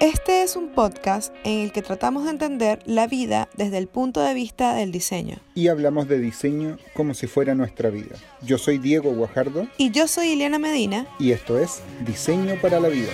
Este es un podcast en el que tratamos de entender la vida desde el punto de vista del diseño. Y hablamos de diseño como si fuera nuestra vida. Yo soy Diego Guajardo. Y yo soy Ileana Medina. Y esto es Diseño para la Vida.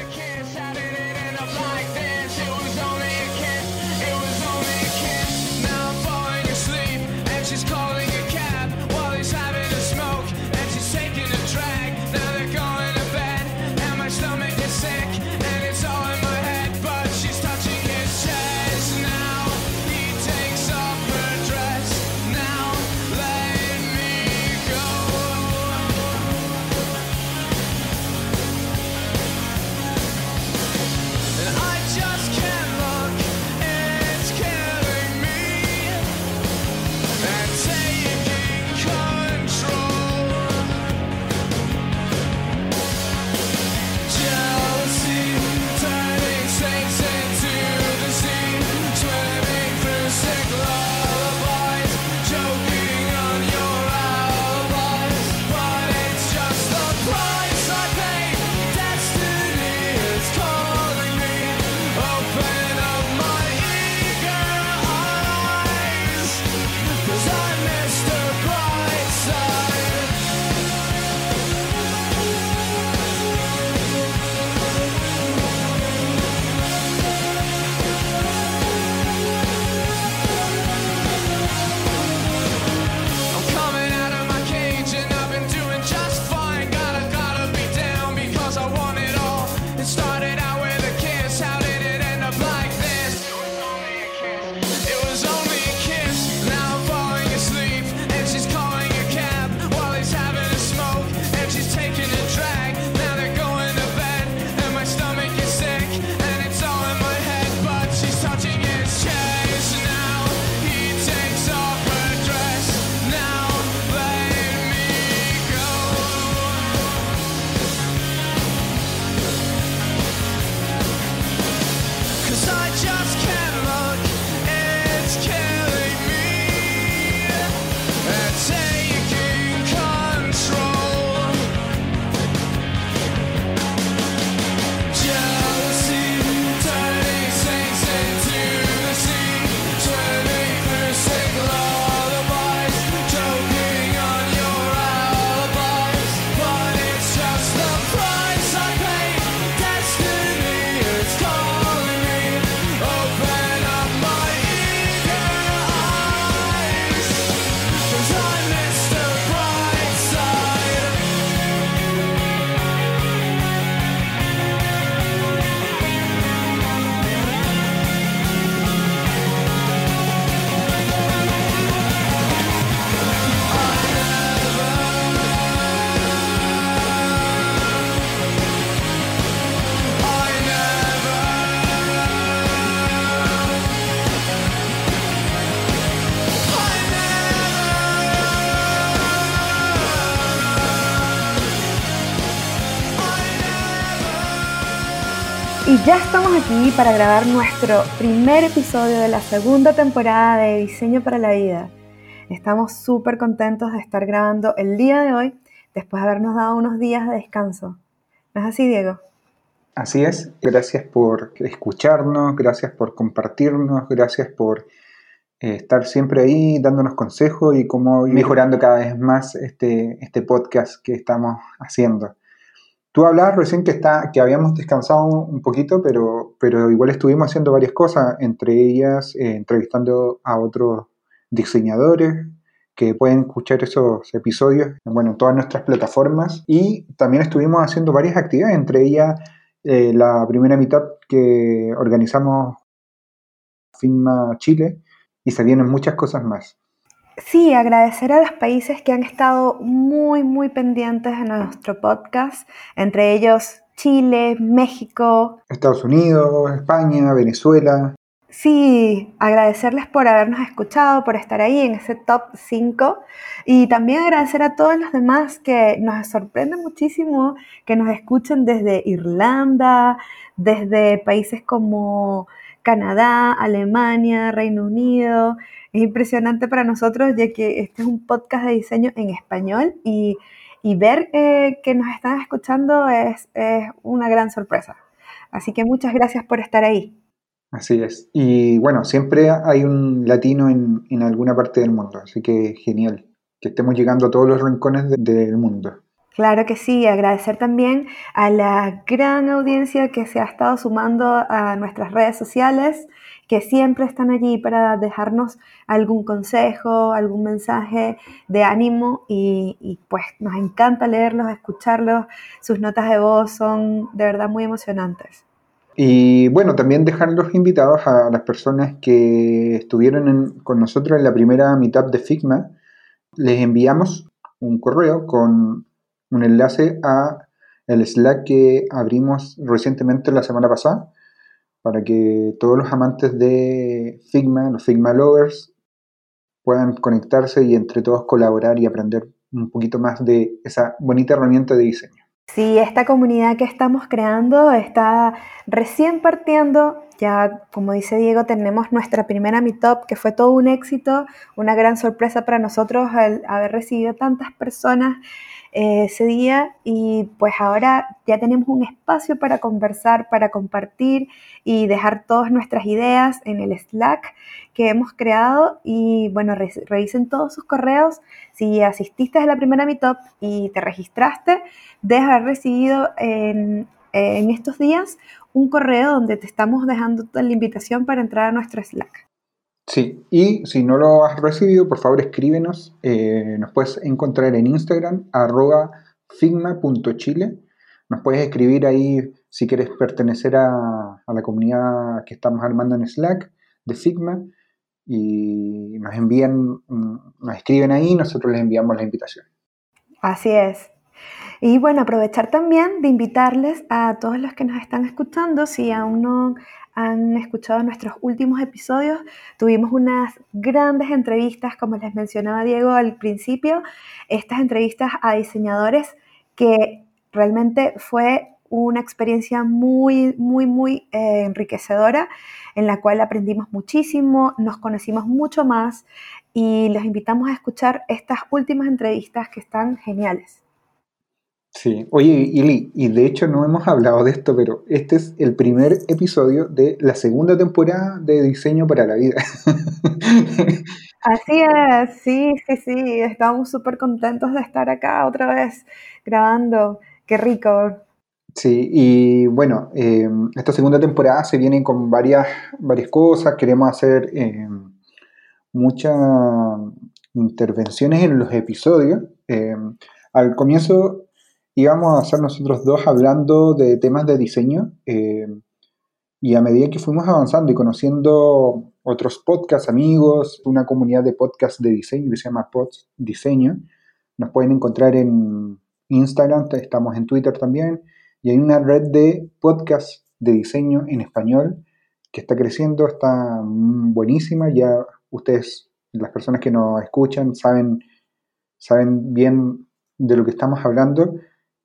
Ya estamos aquí para grabar nuestro primer episodio de la segunda temporada de Diseño para la Vida. Estamos súper contentos de estar grabando el día de hoy después de habernos dado unos días de descanso. ¿No es así, Diego? Así es. Gracias por escucharnos, gracias por compartirnos, gracias por eh, estar siempre ahí dándonos consejos y cómo ir mejorando cada vez más este, este podcast que estamos haciendo. Tú hablabas recién que, está, que habíamos descansado un poquito, pero, pero igual estuvimos haciendo varias cosas, entre ellas eh, entrevistando a otros diseñadores que pueden escuchar esos episodios bueno, en todas nuestras plataformas. Y también estuvimos haciendo varias actividades, entre ellas eh, la primera mitad que organizamos FINMA Chile, y se vienen muchas cosas más. Sí, agradecer a los países que han estado muy, muy pendientes de nuestro podcast, entre ellos Chile, México, Estados Unidos, España, Venezuela. Sí, agradecerles por habernos escuchado, por estar ahí en ese top 5 y también agradecer a todos los demás que nos sorprende muchísimo que nos escuchen desde Irlanda, desde países como Canadá, Alemania, Reino Unido. Es impresionante para nosotros ya que este es un podcast de diseño en español y, ver eh, que nos están escuchando es, una gran sorpresa. Así que muchas gracias por estar ahí. Así es. Y bueno, siempre hay un latino en, en alguna parte del mundo, así que genial que estemos llegando a todos los rincones del mundo. Claro que sí, agradecer también a la gran audiencia que se ha estado sumando a nuestras redes sociales, que siempre están allí para dejarnos algún consejo, algún mensaje de ánimo y, pues nos encanta leerlos, escucharlos, sus notas de voz son de verdad muy emocionantes. Y bueno, también dejarlos invitados a las personas que estuvieron con nosotros en la primera meetup de Figma. Les enviamos un correo con un enlace a el Slack que abrimos recientemente la semana pasada para que todos los amantes de Figma, los Figma lovers, puedan conectarse y entre todos colaborar y aprender un poquito más de esa bonita herramienta de diseño. Sí, esta comunidad que estamos creando está recién partiendo. Ya, como dice Diego, tenemos nuestra primera Meetup, que fue todo un éxito, una gran sorpresa para nosotros al haber recibido tantas personas ese día y pues ahora ya tenemos un espacio para conversar, para compartir y dejar todas nuestras ideas en el Slack que hemos creado y bueno, revisen todos sus correos. Si asististe a la primera Meetup y te registraste, debes haber recibido en, en estos días un correo donde te estamos dejando la invitación para entrar a nuestro Slack. Sí, y si no lo has recibido, por favor escríbenos. Eh, nos puedes encontrar en Instagram, arroba figma.chile. Nos puedes escribir ahí si quieres pertenecer a, la comunidad que estamos armando en Slack de Figma. Y nos envían, nos escriben ahí nosotros les enviamos la invitación. Así es. Y bueno, aprovechar también de invitarles a todos los que nos están escuchando, si aún no han escuchado nuestros últimos episodios, tuvimos unas grandes entrevistas, como les mencionaba Diego al principio, estas entrevistas a diseñadores que realmente fue una experiencia muy, muy, muy eh, enriquecedora en la cual aprendimos muchísimo, nos conocimos mucho más y los invitamos a escuchar estas últimas entrevistas que están geniales. Sí, oye, Ili, y de hecho no hemos hablado de esto, pero este es el primer episodio de la segunda temporada de Diseño para la Vida. Así es, sí, sí, sí, estamos súper contentos de estar acá otra vez grabando, qué rico. Sí, y bueno, eh, esta segunda temporada se viene con varias, varias cosas, queremos hacer eh, muchas intervenciones en los episodios. Eh, al comienzo íbamos a ser nosotros dos hablando de temas de diseño eh, y a medida que fuimos avanzando y conociendo otros podcast amigos, una comunidad de podcast de diseño que se llama Pods Diseño, nos pueden encontrar en Instagram, estamos en Twitter también, y hay una red de podcast de diseño en español que está creciendo, está buenísima, ya ustedes, las personas que nos escuchan, saben, saben bien de lo que estamos hablando.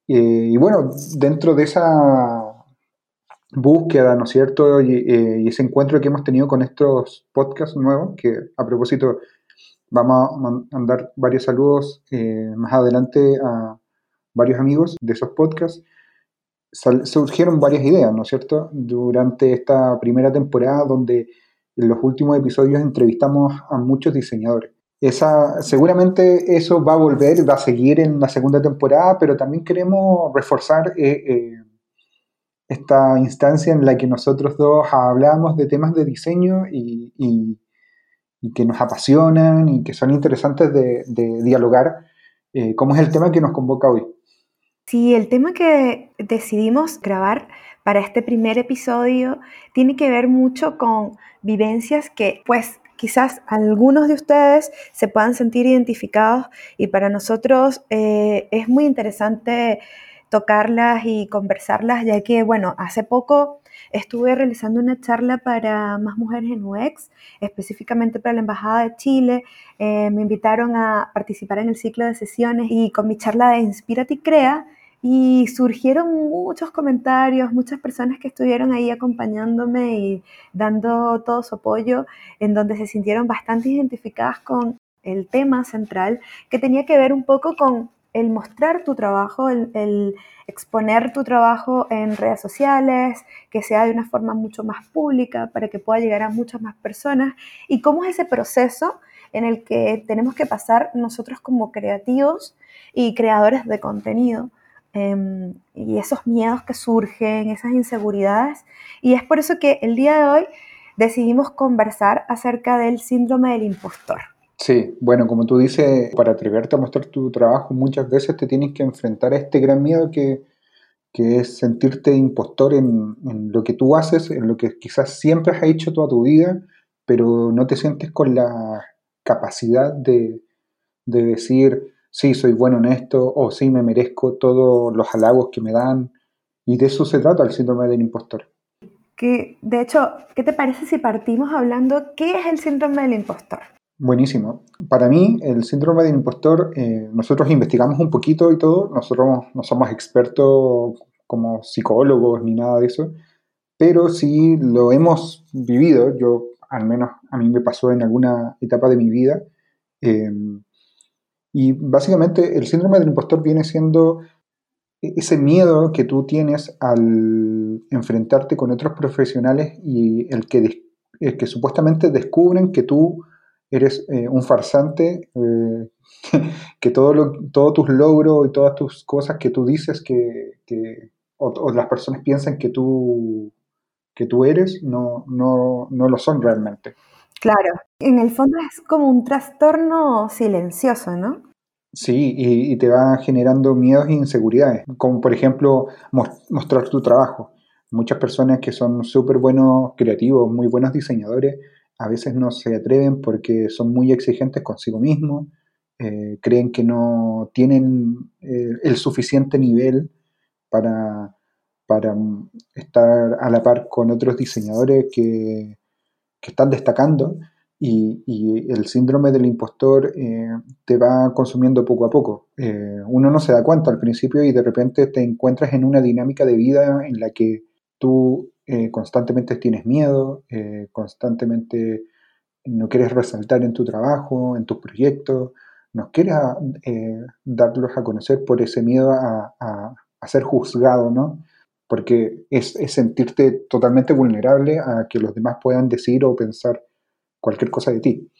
Eh, y bueno, dentro de esa búsqueda, ¿no es cierto? Eh, y, ese encuentro que hemos tenido con estos podcasts nuevos, que a propósito vamos a mandar varios saludos eh, más adelante a varios amigos de esos podcasts, surgieron varias ideas, ¿no es cierto? Durante esta primera temporada donde en los últimos episodios entrevistamos a muchos diseñadores. Esa, seguramente eso va a volver, va a seguir en la segunda temporada, pero también queremos reforzar eh, eh, esta instancia en la que nosotros dos hablamos de temas de diseño y, que nos apasionan y que son interesantes de, dialogar, eh, como es el tema que nos convoca hoy. Sí, el tema que decidimos grabar para este primer episodio tiene que ver mucho con vivencias que pues quizás algunos de ustedes se puedan sentir identificados y para nosotros eh, es muy interesante tocarlas y conversarlas, ya que, bueno, hace poco estuve realizando una charla para más mujeres en UX, específicamente para la Embajada de Chile. Eh, me invitaron a participar en el ciclo de sesiones y con mi charla de Inspirate y Crea, y surgieron muchos comentarios, muchas personas que estuvieron ahí acompañándome y dando todo su apoyo, en donde se sintieron bastante identificadas con el tema central, que tenía que ver un poco con el mostrar tu trabajo, el, exponer tu trabajo en redes sociales, que sea de una forma mucho más pública para que pueda llegar a muchas más personas y cómo es ese proceso en el que tenemos que pasar nosotros como creativos y creadores de contenido. Em, y esos miedos que surgen, esas inseguridades. Y es por eso que el día de hoy decidimos conversar acerca del síndrome del impostor. Sí, bueno, como tú dices, para atreverte a mostrar tu trabajo muchas veces te tienes que enfrentar a este gran miedo que, es sentirte impostor en, lo que tú haces, en lo que quizás siempre has hecho toda tu vida, pero no te sientes con la capacidad de, de decir, sí, soy bueno en esto, o sí, me merezco todos los halagos que me dan. Y de eso se trata el síndrome del impostor. Que, de hecho, ¿qué te parece si partimos hablando qué es el síndrome del impostor? Buenísimo. Para mí, el síndrome del impostor, eh, nosotros investigamos un poquito y todo, nosotros no somos expertos como psicólogos ni nada de eso, pero sí lo hemos vivido, yo al menos a mí me pasó en alguna etapa de mi vida, em, y básicamente el síndrome del impostor viene siendo ese miedo que tú tienes al enfrentarte con otros profesionales y el que, que supuestamente descubren que tú eres eh, un farsante, eh, que todo todos tus logros y todas tus cosas que tú dices que, o, las personas piensan que tú, que tú eres, no, no, no lo son realmente. Claro, en el fondo es como un trastorno silencioso, ¿no? Sí, y, te va generando miedos e inseguridades, como por ejemplo mostrar tu trabajo. Muchas personas que son súper buenos creativos, muy buenos diseñadores, a veces no se atreven porque son muy exigentes consigo mismos, eh, creen que no tienen eh, el suficiente nivel para, para, estar a la par con otros diseñadores que, están destacando y, el síndrome del impostor eh, te va consumiendo poco a poco. uno no se da cuenta al principio y de repente te encuentras en una dinámica de vida en la que tú eh, constantemente tienes miedo, eh, constantemente no quieres resaltar en tu trabajo, en tus proyectos, no quieres eh, darlos a conocer por ese miedo a, ser juzgado, ¿no? Porque es, sentirte totalmente vulnerable a que los demás puedan decir o pensar cualquier cosa de ti.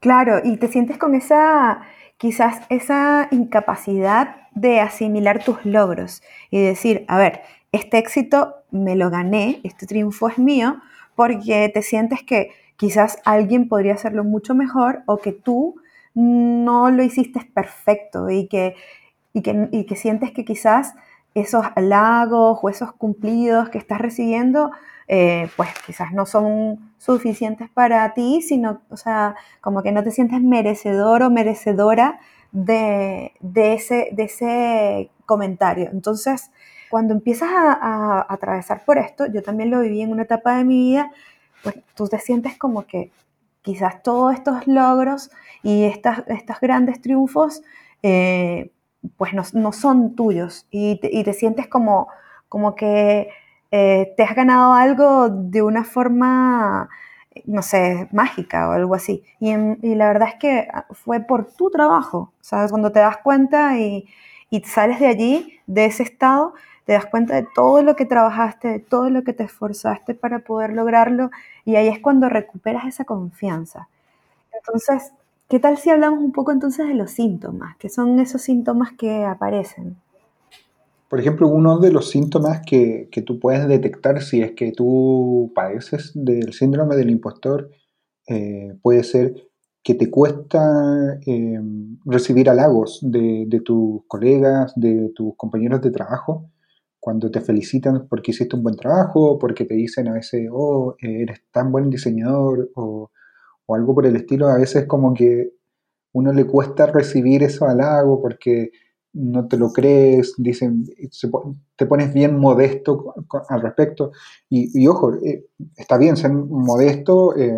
Claro, y te sientes con esa, quizás esa incapacidad de asimilar tus logros y decir, a ver, este éxito me lo gané, este triunfo es mío, porque te sientes que quizás alguien podría hacerlo mucho mejor o que tú no lo hiciste perfecto y que, y que, sientes que quizás esos halagos o esos cumplidos que estás recibiendo, eh, pues quizás no son suficientes para ti, sino, o sea, como que no te sientes merecedor o merecedora de, ese, de ese comentario. Entonces, cuando empiezas a, atravesar por esto, yo también lo viví en una etapa de mi vida, pues tú te sientes como que quizás todos estos logros y estas, estos grandes triunfos, eh, pues no, son tuyos y te, sientes como, como que eh, te has ganado algo de una forma, no sé, mágica o algo así. Y, la verdad es que fue por tu trabajo, ¿sabes? Cuando te das cuenta y, y sales de allí, de ese estado, te das cuenta de todo lo que trabajaste, de todo lo que te esforzaste para poder lograrlo y ahí es cuando recuperas esa confianza. Entonces, ¿qué tal si hablamos un poco entonces de los síntomas? ¿Qué son esos síntomas que aparecen? Por ejemplo, uno de los síntomas que, tú puedes detectar si es que tú padeces del síndrome del impostor eh, puede ser que te cuesta eh, recibir halagos de, de, tus colegas, de tus compañeros de trabajo, cuando te felicitan porque hiciste un buen trabajo, porque te dicen a veces, oh, eres tan buen diseñador, o, algo por el estilo, a veces como que uno le cuesta recibir eso halago porque no te lo crees, dicen, te pones bien modesto al respecto. Y, ojo, eh, está bien ser modesto, eh,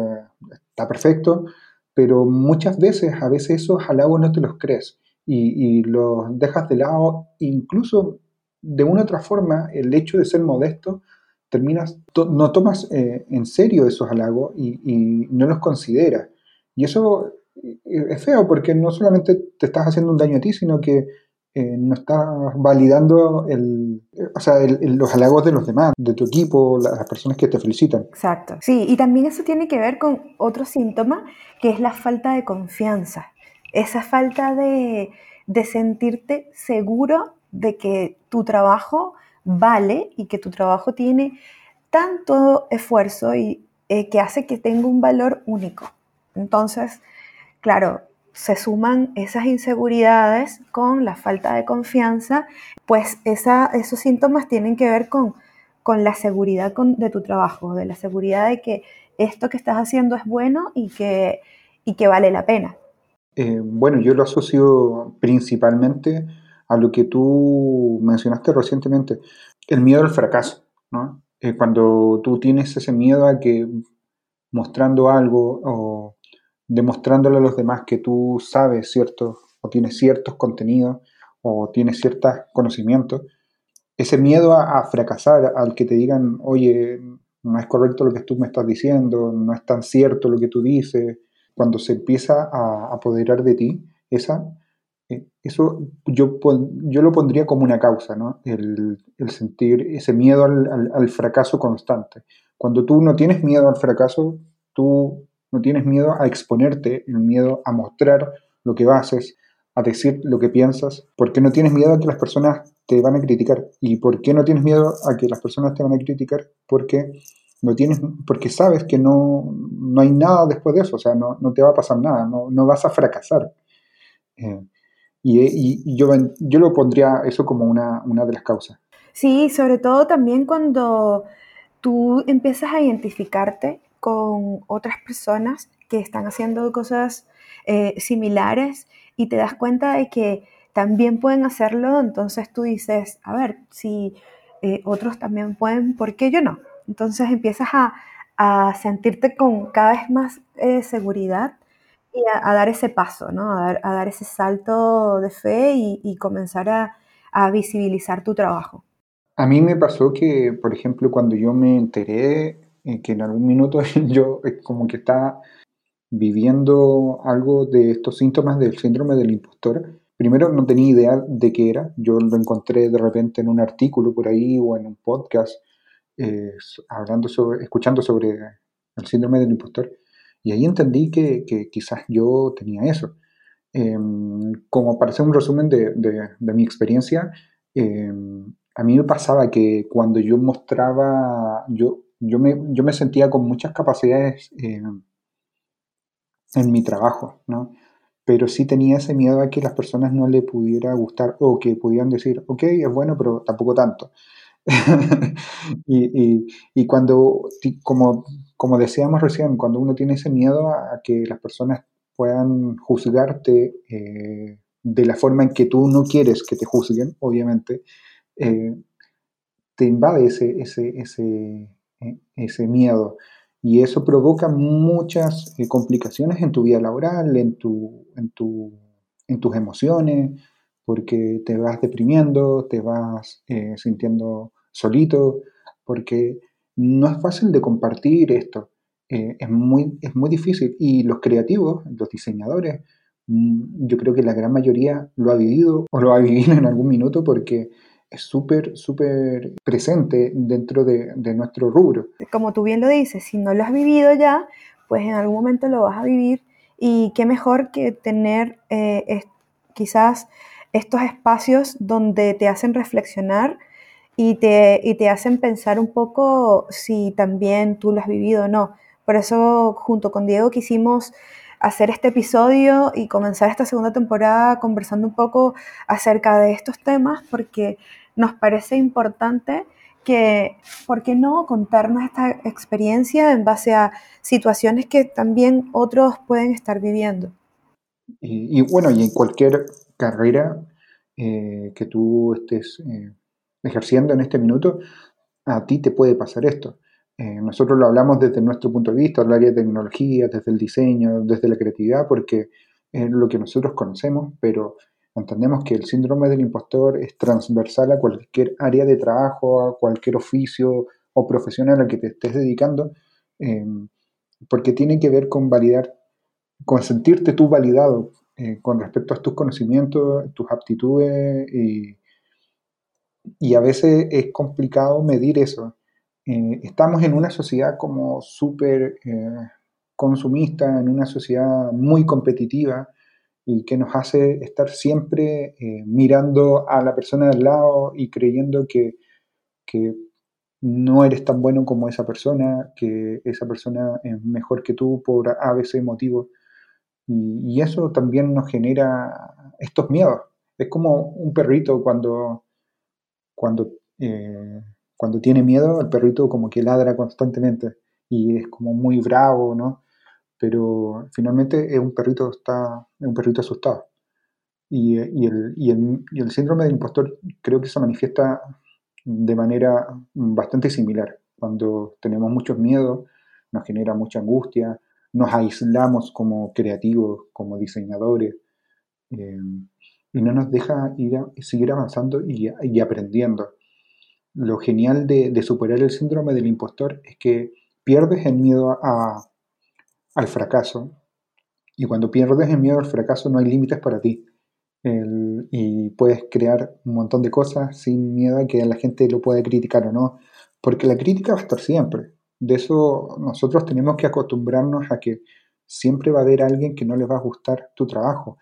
está perfecto, pero muchas veces, a veces esos halagos no te los crees y, y los dejas de lado, incluso de una u otra forma, el hecho de ser modesto, terminas, no tomas eh, en serio esos halagos y, no los consideras. Y eso es feo porque no solamente te estás haciendo un daño a ti, sino que eh, no estás validando el, o sea, los halagos de los demás, de tu equipo, las personas que te felicitan. Exacto. Sí, y también eso tiene que ver con otro síntoma, que es la falta de confianza. Esa falta de, de sentirte seguro de que tu trabajo vale y que tu trabajo tiene tanto esfuerzo y eh, que hace que tenga un valor único. Entonces, claro, se suman esas inseguridades con la falta de confianza, pues esos síntomas tienen que ver con, con la seguridad de tu trabajo, de la seguridad de que esto que estás haciendo es bueno y que, y que vale la pena. Eh, bueno, yo lo asocio principalmente a lo que tú mencionaste recientemente, el miedo al fracaso. cuando tú tienes ese miedo a que mostrando algo o demostrándole a los demás que tú sabes cierto o tienes ciertos contenidos o tienes ciertos conocimientos, ese miedo a, fracasar, al que te digan, oye, no es correcto lo que tú me estás diciendo, no es tan cierto lo que tú dices, cuando se empieza a apoderar de ti, esa, eso yo, yo lo pondría como una causa, ¿no? el, sentir ese miedo al, al fracaso constante. Cuando tú no tienes miedo al fracaso, tú no tienes miedo a exponerte, el miedo a mostrar lo que haces, a decir lo que piensas, porque no tienes miedo a que las personas te van a criticar. ¿Y por qué no tienes miedo a que las personas te van a criticar? Porque no tienes, porque sabes que no, no hay nada después de eso, o sea, no, no te va a pasar nada, no, no vas a fracasar. Eh, y, yo, yo lo pondría eso como una, una de las causas. Sí, sobre todo también cuando tú empiezas a identificarte con otras personas que están haciendo cosas eh, similares y te das cuenta de que también pueden hacerlo, entonces tú dices, a ver, si eh, otros también pueden, ¿por qué yo no? Entonces empiezas a, sentirte con cada vez más eh, seguridad y a, dar ese paso, ¿no? A dar, ese salto de fe y, comenzar a, visibilizar tu trabajo. A mí me pasó que, por ejemplo, cuando yo me enteré que en algún minuto yo como que estaba viviendo algo de estos síntomas del síndrome del impostor. Primero no tenía idea de qué era, yo lo encontré de repente en un artículo por ahí o en un podcast, eh, hablando sobre, escuchando sobre el síndrome del impostor, y ahí entendí que, que quizás yo tenía eso. Em, como para hacer un resumen de, mi experiencia, em, a mí me pasaba que cuando yo mostraba, yo yo me, yo me sentía con muchas capacidades eh, en mi trabajo, ¿no? Pero sí tenía ese miedo a que las personas no le pudiera gustar o que pudieran decir, ok, es bueno, pero tampoco tanto. y, y, cuando, como, como decíamos recién, cuando uno tiene ese miedo a, que las personas puedan juzgarte eh, de la forma en que tú no quieres que te juzguen, obviamente, eh, te invade ese, ese, ese, eh, ese miedo. Y eso provoca muchas eh, complicaciones en tu vida laboral, en, tu, en, tu, en tus emociones, porque te vas deprimiendo, te vas sintiendo solito, porque no es fácil de compartir esto. es, muy, es muy difícil. Y los creativos, los diseñadores, mm, yo creo que la gran mayoría lo ha vivido o lo ha vivido en algún minuto porque es súper, súper presente dentro de, nuestro rubro. Como tú bien lo dices, si no lo has vivido ya, pues en algún momento lo vas a vivir y qué mejor que tener eh, quizás estos espacios donde te hacen reflexionar y te, y te hacen pensar un poco si también tú lo has vivido o no. Por eso junto con Diego quisimos hacer este episodio y comenzar esta segunda temporada conversando un poco acerca de estos temas porque nos parece importante que, ¿por qué no contarnos esta experiencia en base a situaciones que también otros pueden estar viviendo? Y, bueno, y en cualquier carrera eh, que tú estés eh, ejerciendo en este minuto, a ti te puede pasar esto. Eh, nosotros lo hablamos desde nuestro punto de vista, el área de tecnología, desde el diseño, desde la creatividad, porque es lo que nosotros conocemos, pero entendemos que el síndrome del impostor es transversal a cualquier área de trabajo, a cualquier oficio o profesión a la que te estés dedicando, em, porque tiene que ver con validar con sentirte tú validado eh, con respecto a tus conocimientos, tus aptitudes y, y a veces es complicado medir eso. Eh, estamos en una sociedad como súper eh, consumista, en una sociedad muy competitiva y que nos hace estar siempre mirando a la persona del lado y creyendo que, que no eres tan bueno como esa persona, que esa persona es mejor que tú por A, B, C motivo. Y, eso también nos genera estos miedos. Es como un perrito cuando, cuando, eh, cuando tiene miedo, el perrito como que ladra constantemente y es como muy bravo, ¿no? Pero finalmente es un perrito, está, es un perrito asustado. Y, y, el, y, el, y el síndrome del impostor creo que se manifiesta de manera bastante similar. Cuando tenemos muchos miedos, nos genera mucha angustia, nos aislamos como creativos, como diseñadores, eh, y no nos deja ir a, seguir avanzando y, aprendiendo. Lo genial de, superar el síndrome del impostor es que pierdes el miedo al fracaso, y cuando pierdes el miedo al fracaso no hay límites para ti y puedes crear un montón de cosas sin miedo a que la gente lo pueda criticar o no, porque la crítica va a estar siempre. De eso nosotros tenemos que acostumbrarnos a que siempre va a haber alguien que no les va a gustar tu trabajo.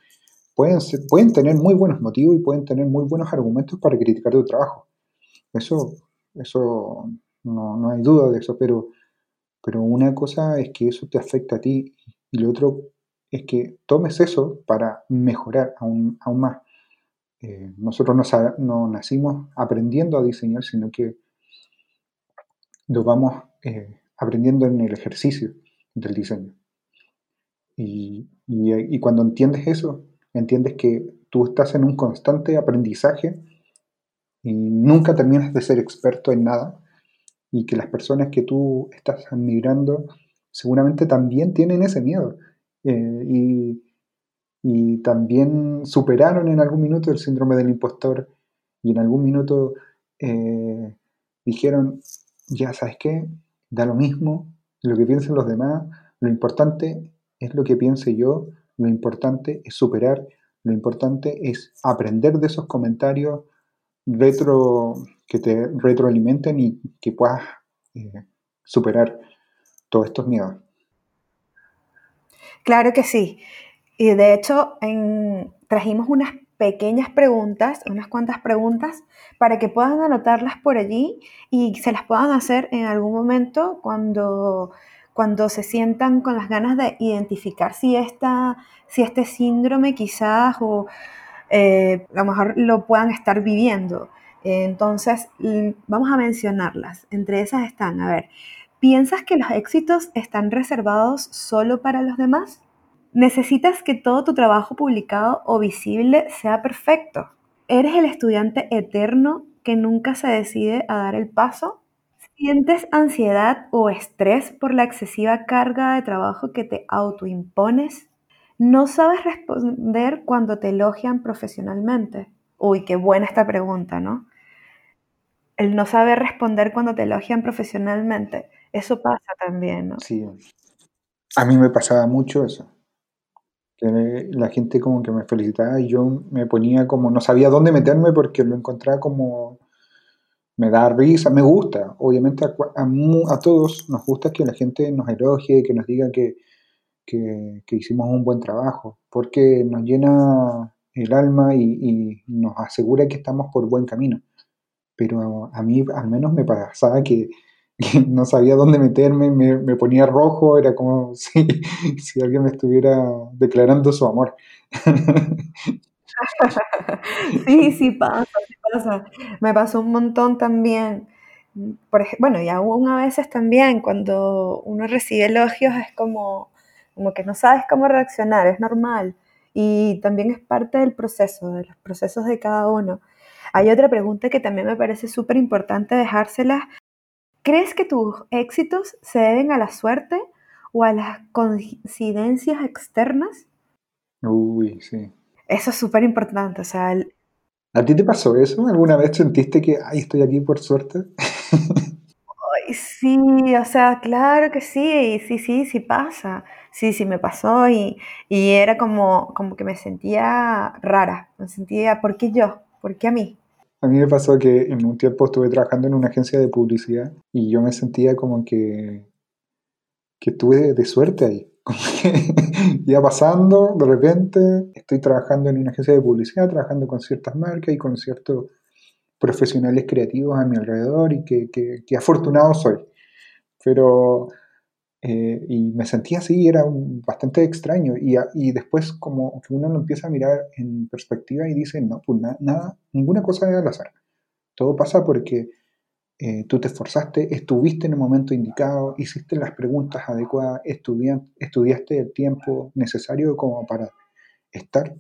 Pueden, pueden tener muy buenos motivos y pueden tener muy buenos argumentos para criticar tu trabajo. Eso, eso no, no hay duda de eso, pero, pero una cosa es que eso te afecta a ti y lo otro es que tomes eso para mejorar aún, aún más. Eh, nosotros no, nacimos aprendiendo a diseñar, sino que lo vamos eh, aprendiendo en el ejercicio del diseño. Y, y, cuando entiendes eso, entiendes que tú estás en un constante aprendizaje y nunca terminas de ser experto en nada y que las personas que tú estás admirando seguramente también tienen ese miedo eh, y, también superaron en algún minuto el síndrome del impostor y en algún minuto eh, dijeron, ya sabes qué, da lo mismo lo que piensen los demás, lo importante es lo que piense yo, lo importante es superar, lo importante es aprender de esos comentarios retro, que te retroalimenten y que puedas eh, superar todos estos miedos. Claro que sí. Y de hecho, trajimos unas pequeñas preguntas, unas cuantas preguntas, para que puedan anotarlas por allí y se las puedan hacer en algún momento cuando, cuando se sientan con las ganas de identificar si, esta, si este síndrome quizás o eh, a lo mejor lo puedan estar viviendo. Entonces, vamos a mencionarlas. Entre esas están, a ver, ¿Piensas que los éxitos están reservados solo para los demás? ¿Necesitas que todo tu trabajo publicado o visible sea perfecto? ¿Eres el estudiante eterno que nunca se decide a dar el paso? ¿Sientes ansiedad o estrés por la excesiva carga de trabajo que te autoimpones? ¿No sabes responder cuando te elogian profesionalmente? Uy, qué buena esta pregunta, ¿no? El no saber responder cuando te elogian profesionalmente. Eso pasa también, ¿no? Sí. A mí me pasaba mucho eso. La gente como que me felicitaba y yo me ponía como, no sabía dónde meterme porque lo encontraba como, me da risa, me gusta. Obviamente a, todos nos gusta que la gente nos elogie, que nos diga que, que, hicimos un buen trabajo, porque nos llena el alma y, nos asegura que estamos por buen camino. Pero a mí al menos me pasaba que no sabía dónde meterme, me, ponía rojo, era como si, si, alguien me estuviera declarando su amor. sí, sí pasa. Me pasó un montón también. Por bueno, y aún a veces también cuando uno recibe elogios es como, como que no sabes cómo reaccionar, es normal. Y también es parte del proceso, de los procesos de cada uno. Hay otra pregunta que también me parece súper importante dejársela ¿Crees que tus éxitos se deben a la suerte o a las coincidencias externas? Uy, sí. Eso es súper importante. O sea, ¿A ti te pasó eso? ¿Alguna vez sentiste que, ay, estoy aquí por suerte? sí, o sea, claro que sí, sí, sí, sí pasa. sí, sí me pasó y, y, era como, como que me sentía rara, me sentía, ¿por qué yo? ¿Por qué a mí? A mí me pasó que en un tiempo estuve trabajando en una agencia de publicidad y yo me sentía como que, que tuve de suerte ahí. Como que iba pasando, de repente estoy trabajando en una agencia de publicidad, trabajando con ciertas marcas y con ciertos profesionales creativos a mi alrededor y que, que, que afortunado soy. Pero eh, y me sentía así, era bastante extraño. Y, y, después como que uno lo empieza a mirar en perspectiva y dice, no, pues nada, ninguna cosa es al azar. Todo pasa porque eh, tú te esforzaste, estuviste en el momento indicado, hiciste las preguntas adecuadas, estudiaste el tiempo necesario como para estar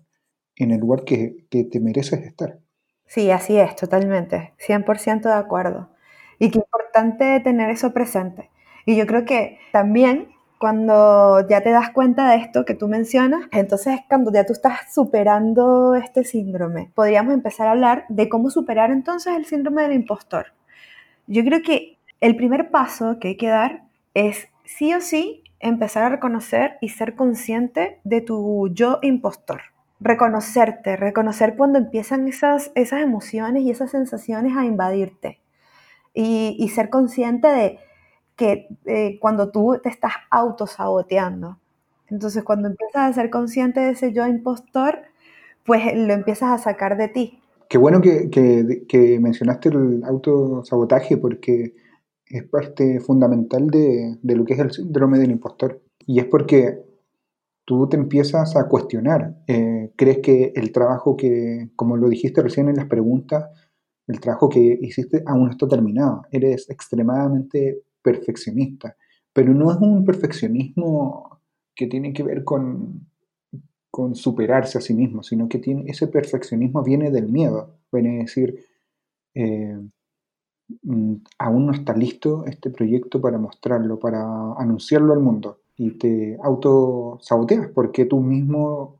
en el lugar que, que te mereces estar. Sí, así es, totalmente, 100% de acuerdo. Y qué importante tener eso presente y yo creo que también cuando ya te das cuenta de esto que tú mencionas, entonces cuando ya tú estás superando este síndrome, podríamos empezar a hablar de cómo superar entonces el síndrome del impostor. Yo creo que el primer paso que hay que dar es sí o sí empezar a reconocer y ser consciente de tu yo impostor. Reconocerte, reconocer cuando empiezan esas, esas emociones y esas sensaciones a invadirte. Y, ser consciente de, que eh, cuando tú te estás autosaboteando. Entonces, cuando empiezas a ser consciente de ese yo impostor, pues lo empiezas a sacar de ti. Qué bueno que, mencionaste el autosabotaje porque es parte fundamental de, de, lo que es el síndrome del impostor. Y es porque tú te empiezas a cuestionar. Eh, crees que el trabajo que, como lo dijiste recién en las preguntas, el trabajo que hiciste aún no está terminado. Eres extremadamente perfeccionista, pero no es un perfeccionismo que tiene que ver con, con superarse a sí mismo, sino que tiene, ese perfeccionismo viene del miedo, viene a decir, eh, mm, aún no está listo este proyecto para mostrarlo, para anunciarlo al mundo, y te autosaboteas porque tú mismo,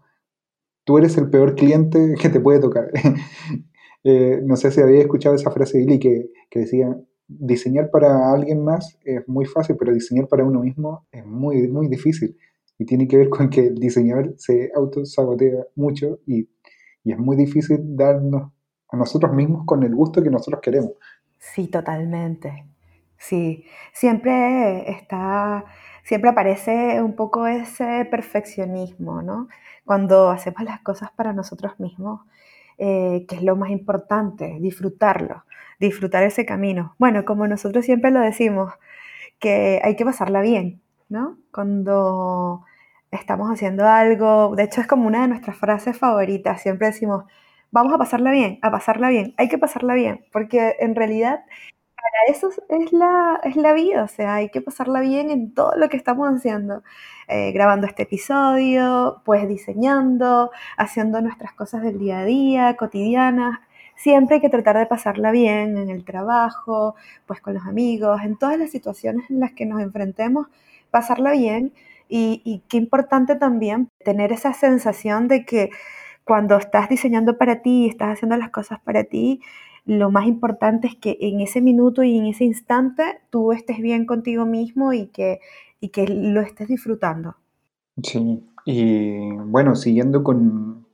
tú eres el peor cliente que te puede tocar. Eh, no sé si había escuchado esa frase de Billy que, que decía, diseñar para alguien más es muy fácil, pero diseñar para uno mismo es muy, muy difícil. Y tiene que ver con que el diseñador se autosabotea mucho y, y es muy difícil darnos a nosotros mismos con el gusto que nosotros queremos. Sí, totalmente. Sí, siempre está, siempre aparece un poco ese perfeccionismo, ¿no? Cuando hacemos las cosas para nosotros mismos, eh, que es lo más importante, disfrutarlo disfrutar ese camino. Bueno, como nosotros siempre lo decimos, que hay que pasarla bien, ¿no? Cuando estamos haciendo algo, de hecho es como una de nuestras frases favoritas, siempre decimos, vamos a pasarla bien, a pasarla bien, hay que pasarla bien, porque en realidad para eso es la, es la vida, o sea, hay que pasarla bien en todo lo que estamos haciendo, eh, grabando este episodio, pues diseñando, haciendo nuestras cosas del día a día, cotidianas, siempre hay que tratar de pasarla bien en el trabajo, pues con los amigos, en todas las situaciones en las que nos enfrentemos, pasarla bien y, qué importante también tener esa sensación de que cuando estás diseñando para ti y estás haciendo las cosas para ti, lo más importante es que en ese minuto y en ese instante tú estés bien contigo mismo y que, y que lo estés disfrutando. Sí, y bueno, siguiendo con,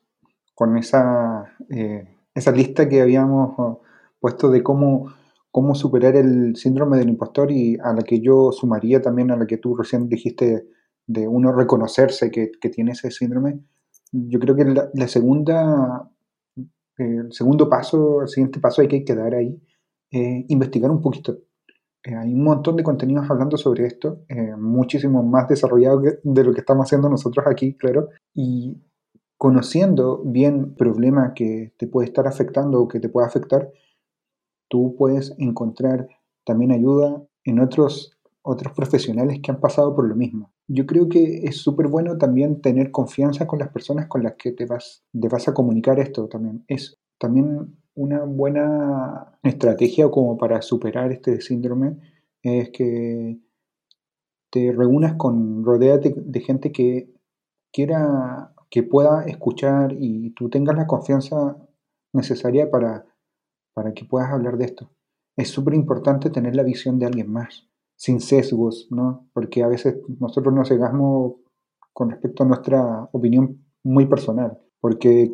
con esa eh, esa lista que habíamos puesto de cómo, cómo superar el síndrome del impostor y a la que yo sumaría también a la que tú recién dijiste de uno reconocerse que, que tiene ese síndrome, yo creo que la, segunda, el segundo paso, el siguiente paso hay que quedar ahí, eh, investigar un poquito. Eh, hay un montón de contenidos hablando sobre esto, eh, muchísimo más desarrollado de lo que estamos haciendo nosotros aquí, claro, y conociendo bien el problema que te puede estar afectando o que te puede afectar, tú puedes encontrar también ayuda en otros, otros profesionales que han pasado por lo mismo. Yo creo que es súper bueno también tener confianza con las personas con las que te vas, te vas a comunicar esto también. Es también una buena estrategia como para superar este síndrome es que te reúnas con, rodeate de gente que quiera que pueda escuchar y tú tengas la confianza necesaria para, para que puedas hablar de esto. Es súper importante tener la visión de alguien más, sin sesgos, ¿no? Porque a veces nosotros nos cegamos con respecto a nuestra opinión muy personal, porque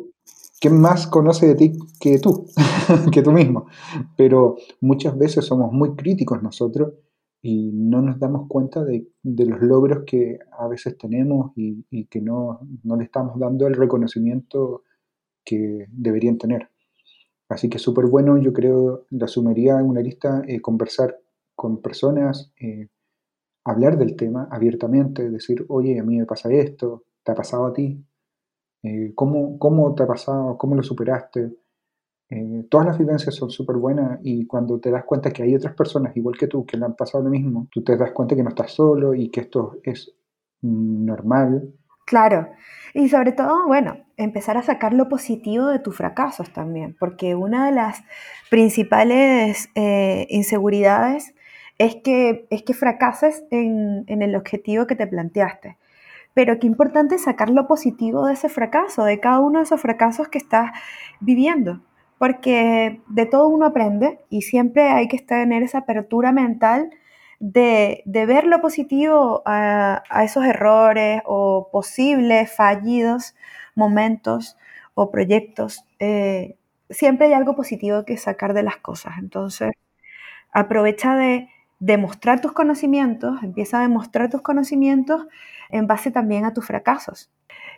¿quién más conoce de ti que tú, que tú mismo? Pero muchas veces somos muy críticos nosotros y no nos damos cuenta de, los logros que a veces tenemos y, que no, le estamos dando el reconocimiento que deberían tener. Así que súper bueno, yo creo, la sumería en una lista, eh, conversar con personas, eh, hablar del tema abiertamente, decir, oye, a mí me pasa esto, ¿te ha pasado a ti? Eh, ¿cómo, ¿Cómo te ha pasado? ¿Cómo lo superaste? Eh, todas las vivencias son súper buenas y cuando te das cuenta que hay otras personas igual que tú que le han pasado lo mismo, tú te das cuenta que no estás solo y que esto es normal. Claro, y sobre todo, bueno, empezar a sacar lo positivo de tus fracasos también, porque una de las principales eh, inseguridades es que, es que fracases en, en el objetivo que te planteaste. Pero qué importante sacar lo positivo de ese fracaso, de cada uno de esos fracasos que estás viviendo porque de todo uno aprende y siempre hay que tener esa apertura mental de, ver lo positivo a, esos errores o posibles fallidos momentos o proyectos. Eh, siempre hay algo positivo que sacar de las cosas. Entonces, aprovecha de demostrar tus conocimientos, empieza a demostrar tus conocimientos en base también a tus fracasos.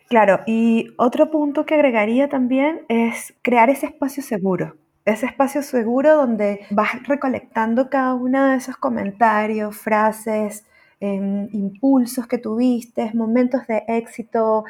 Claro, y otro punto que agregaría también es crear ese espacio seguro. Ese espacio seguro donde vas recolectando cada uno de esos comentarios, frases, em, impulsos que tuviste, momentos de éxito,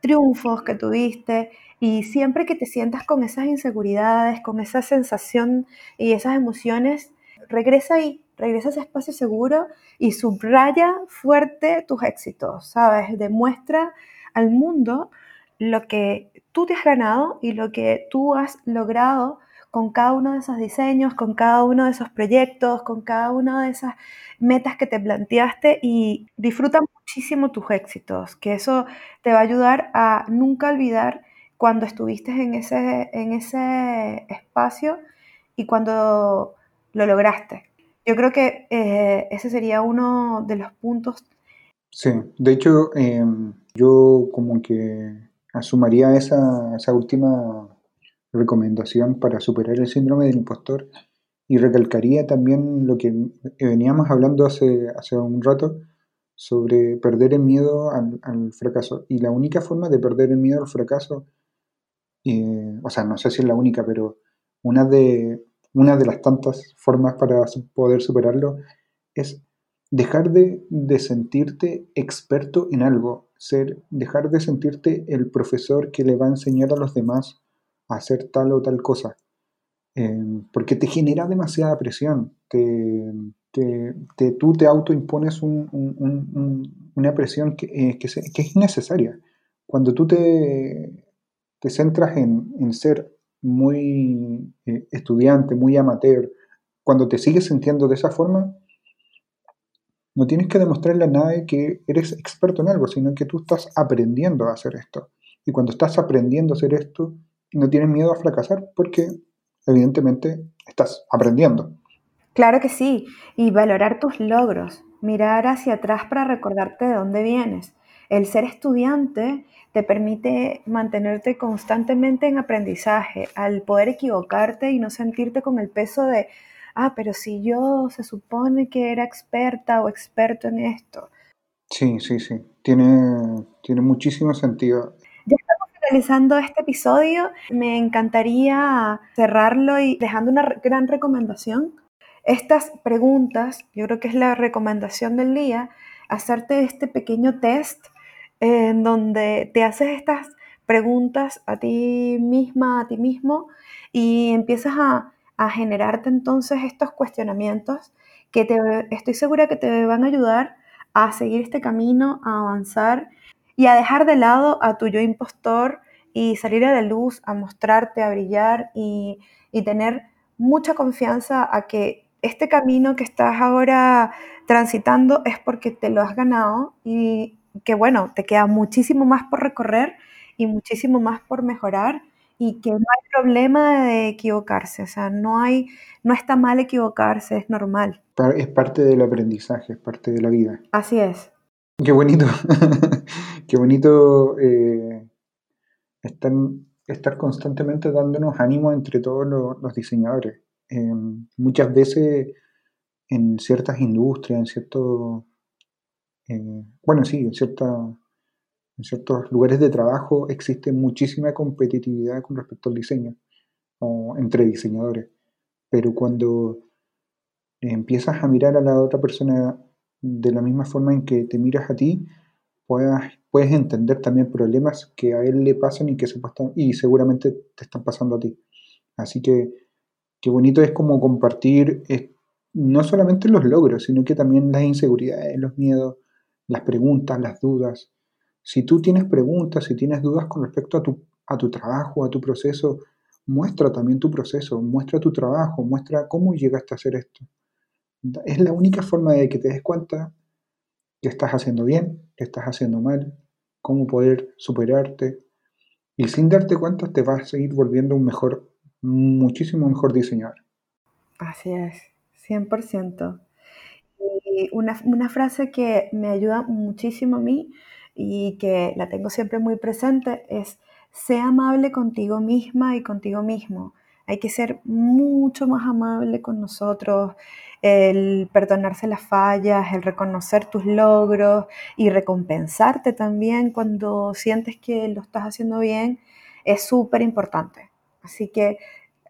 triunfos que tuviste. Y siempre que te sientas con esas inseguridades, con esa sensación y esas emociones, regresa ahí, regresa a ese espacio seguro y subraya fuerte tus éxitos, ¿sabes? Demuestra al mundo lo que tú te has ganado y lo que tú has logrado con cada uno de esos diseños, con cada uno de esos proyectos, con cada una de esas metas que te planteaste y disfruta muchísimo tus éxitos, que eso te va a ayudar a nunca olvidar cuando estuviste en ese, en ese espacio y cuando lo lograste. Yo creo que eh, ese sería uno de los puntos. Sí, de hecho, em, yo como que asumiría esa, esa última recomendación para superar el síndrome del impostor y recalcaría también lo que veníamos hablando hace, hace un rato sobre perder el miedo al, fracaso. Y la única forma de perder el miedo al fracaso, eh, o sea, no sé si es la única, pero una de, una de las tantas formas para poder superarlo es dejar de, de sentirte experto en algo ser, dejar de sentirte el profesor que le va a enseñar a los demás hacer tal o tal cosa. Em, porque te genera demasiada presión. Te, te, tú te autoimpones una presión que, eh, que, es innecesaria. Cuando tú te, te centras en, ser muy eh, estudiante, muy amateur, cuando te sigues sintiendo de esa forma, no tienes que demostrarle a nadie que eres experto en algo, sino que tú estás aprendiendo a hacer esto. Y cuando estás aprendiendo a hacer esto, no tienes miedo a fracasar porque evidentemente estás aprendiendo. Claro que sí, y valorar tus logros, mirar hacia atrás para recordarte de dónde vienes. El ser estudiante te permite mantenerte constantemente en aprendizaje, al poder equivocarte y no sentirte con el peso de, ah, pero si yo se supone que era experta o experto en esto. Sí, sí, sí, tiene, tiene muchísimo sentido. Finalizando este episodio, me encantaría cerrarlo y dejando una gran recomendación. Estas preguntas, yo creo que es la recomendación del día, hacerte este pequeño test en donde te haces estas preguntas a ti misma, a ti mismo, y empiezas a a generarte entonces estos cuestionamientos que te, estoy segura que te van a ayudar a seguir este camino, a avanzar y a dejar de lado a tu yo impostor y salir a la luz, a mostrarte, a brillar y, y tener mucha confianza a que este camino que estás ahora transitando es porque te lo has ganado y que bueno, te queda muchísimo más por recorrer y muchísimo más por mejorar y que no hay problema de equivocarse, o sea, no hay, no está mal equivocarse, es normal. Es parte del aprendizaje, es parte de la vida. Así es. Qué bonito, qué bonito eh, estar, constantemente dándonos ánimo entre todos los, diseñadores. Eh, muchas veces en ciertas industrias, en ciertos, eh, bueno, sí, en, cierta, en ciertos lugares de trabajo existe muchísima competitividad con respecto al diseño, o entre diseñadores. Pero cuando empiezas a mirar a la otra persona de la misma forma en que te miras a ti, puedas, puedes entender también problemas que a él le pasan y que se y seguramente te están pasando a ti. Así que qué bonito es como compartir no solamente los logros, sino que también las inseguridades, los miedos, las preguntas, las dudas. Si tú tienes preguntas, si tienes dudas con respecto a tu, a tu trabajo, a tu proceso, muestra también tu proceso, muestra tu trabajo, muestra cómo llegaste a hacer esto. Es la única forma de que te des cuenta que estás haciendo bien, que estás haciendo mal, cómo poder superarte. Y sin darte cuenta te vas a seguir volviendo un mejor, muchísimo mejor diseñador. Así es, 100%. Y una, una frase que me ayuda muchísimo a mí y que la tengo siempre muy presente es, sé amable contigo misma y contigo mismo. Hay que ser mucho más amable con nosotros, el perdonarse las fallas, el reconocer tus logros y recompensarte también cuando sientes que lo estás haciendo bien, es súper importante. Así que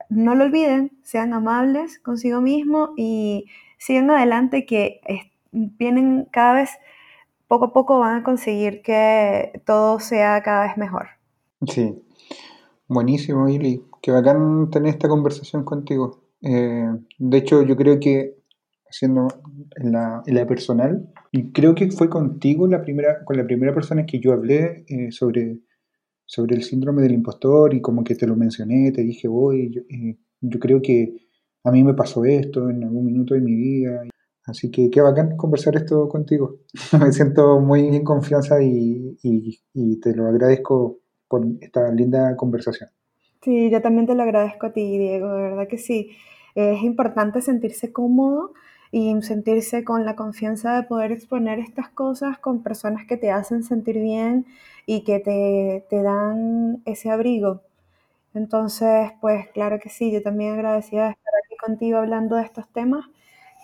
no lo olviden, sean amables consigo mismo y sigan adelante que vienen cada vez, poco a poco van a conseguir que todo sea cada vez mejor. Sí, buenísimo, Ili. Qué bacán tener esta conversación contigo. Eh, de hecho, yo creo que haciendo en la, en la, personal, creo que fue contigo la primera, con la primera persona que yo hablé eh, sobre, sobre el síndrome del impostor y como que te lo mencioné, te dije, voy, yo, eh, yo creo que a mí me pasó esto en algún minuto de mi vida. Así que qué bacán conversar esto contigo. me siento muy en confianza y, y te lo agradezco por esta linda conversación. Sí, yo también te lo agradezco a ti, Diego, de verdad que sí. Es importante sentirse cómodo y sentirse con la confianza de poder exponer estas cosas con personas que te hacen sentir bien y que te, te dan ese abrigo. Entonces, pues claro que sí, yo también agradecida de estar aquí contigo hablando de estos temas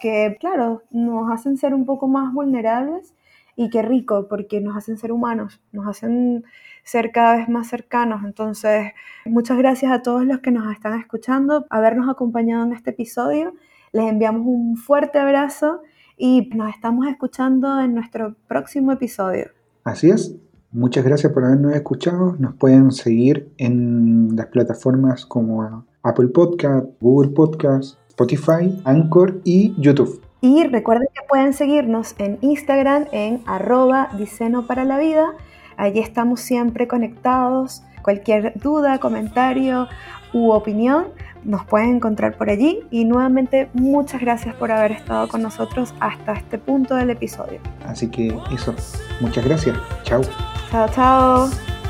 que, claro, nos hacen ser un poco más vulnerables y qué rico, porque nos hacen ser humanos, nos hacen ser cada vez más cercanos. Entonces, muchas gracias a todos los que nos están escuchando, habernos acompañado en este episodio les enviamos un fuerte abrazo y nos estamos escuchando en nuestro próximo episodio. Así es. Muchas gracias por habernos escuchado. Nos pueden seguir en las plataformas como Apple Podcast, Google Podcast, Spotify, Anchor y YouTube. Y recuerden que pueden seguirnos en Instagram en arroba para la vida. Allí estamos siempre conectados. Cualquier duda, comentario u opinión nos pueden encontrar por allí y nuevamente muchas gracias por haber estado con nosotros hasta este punto del episodio. Así que eso, muchas gracias. Chao. Chao, chao.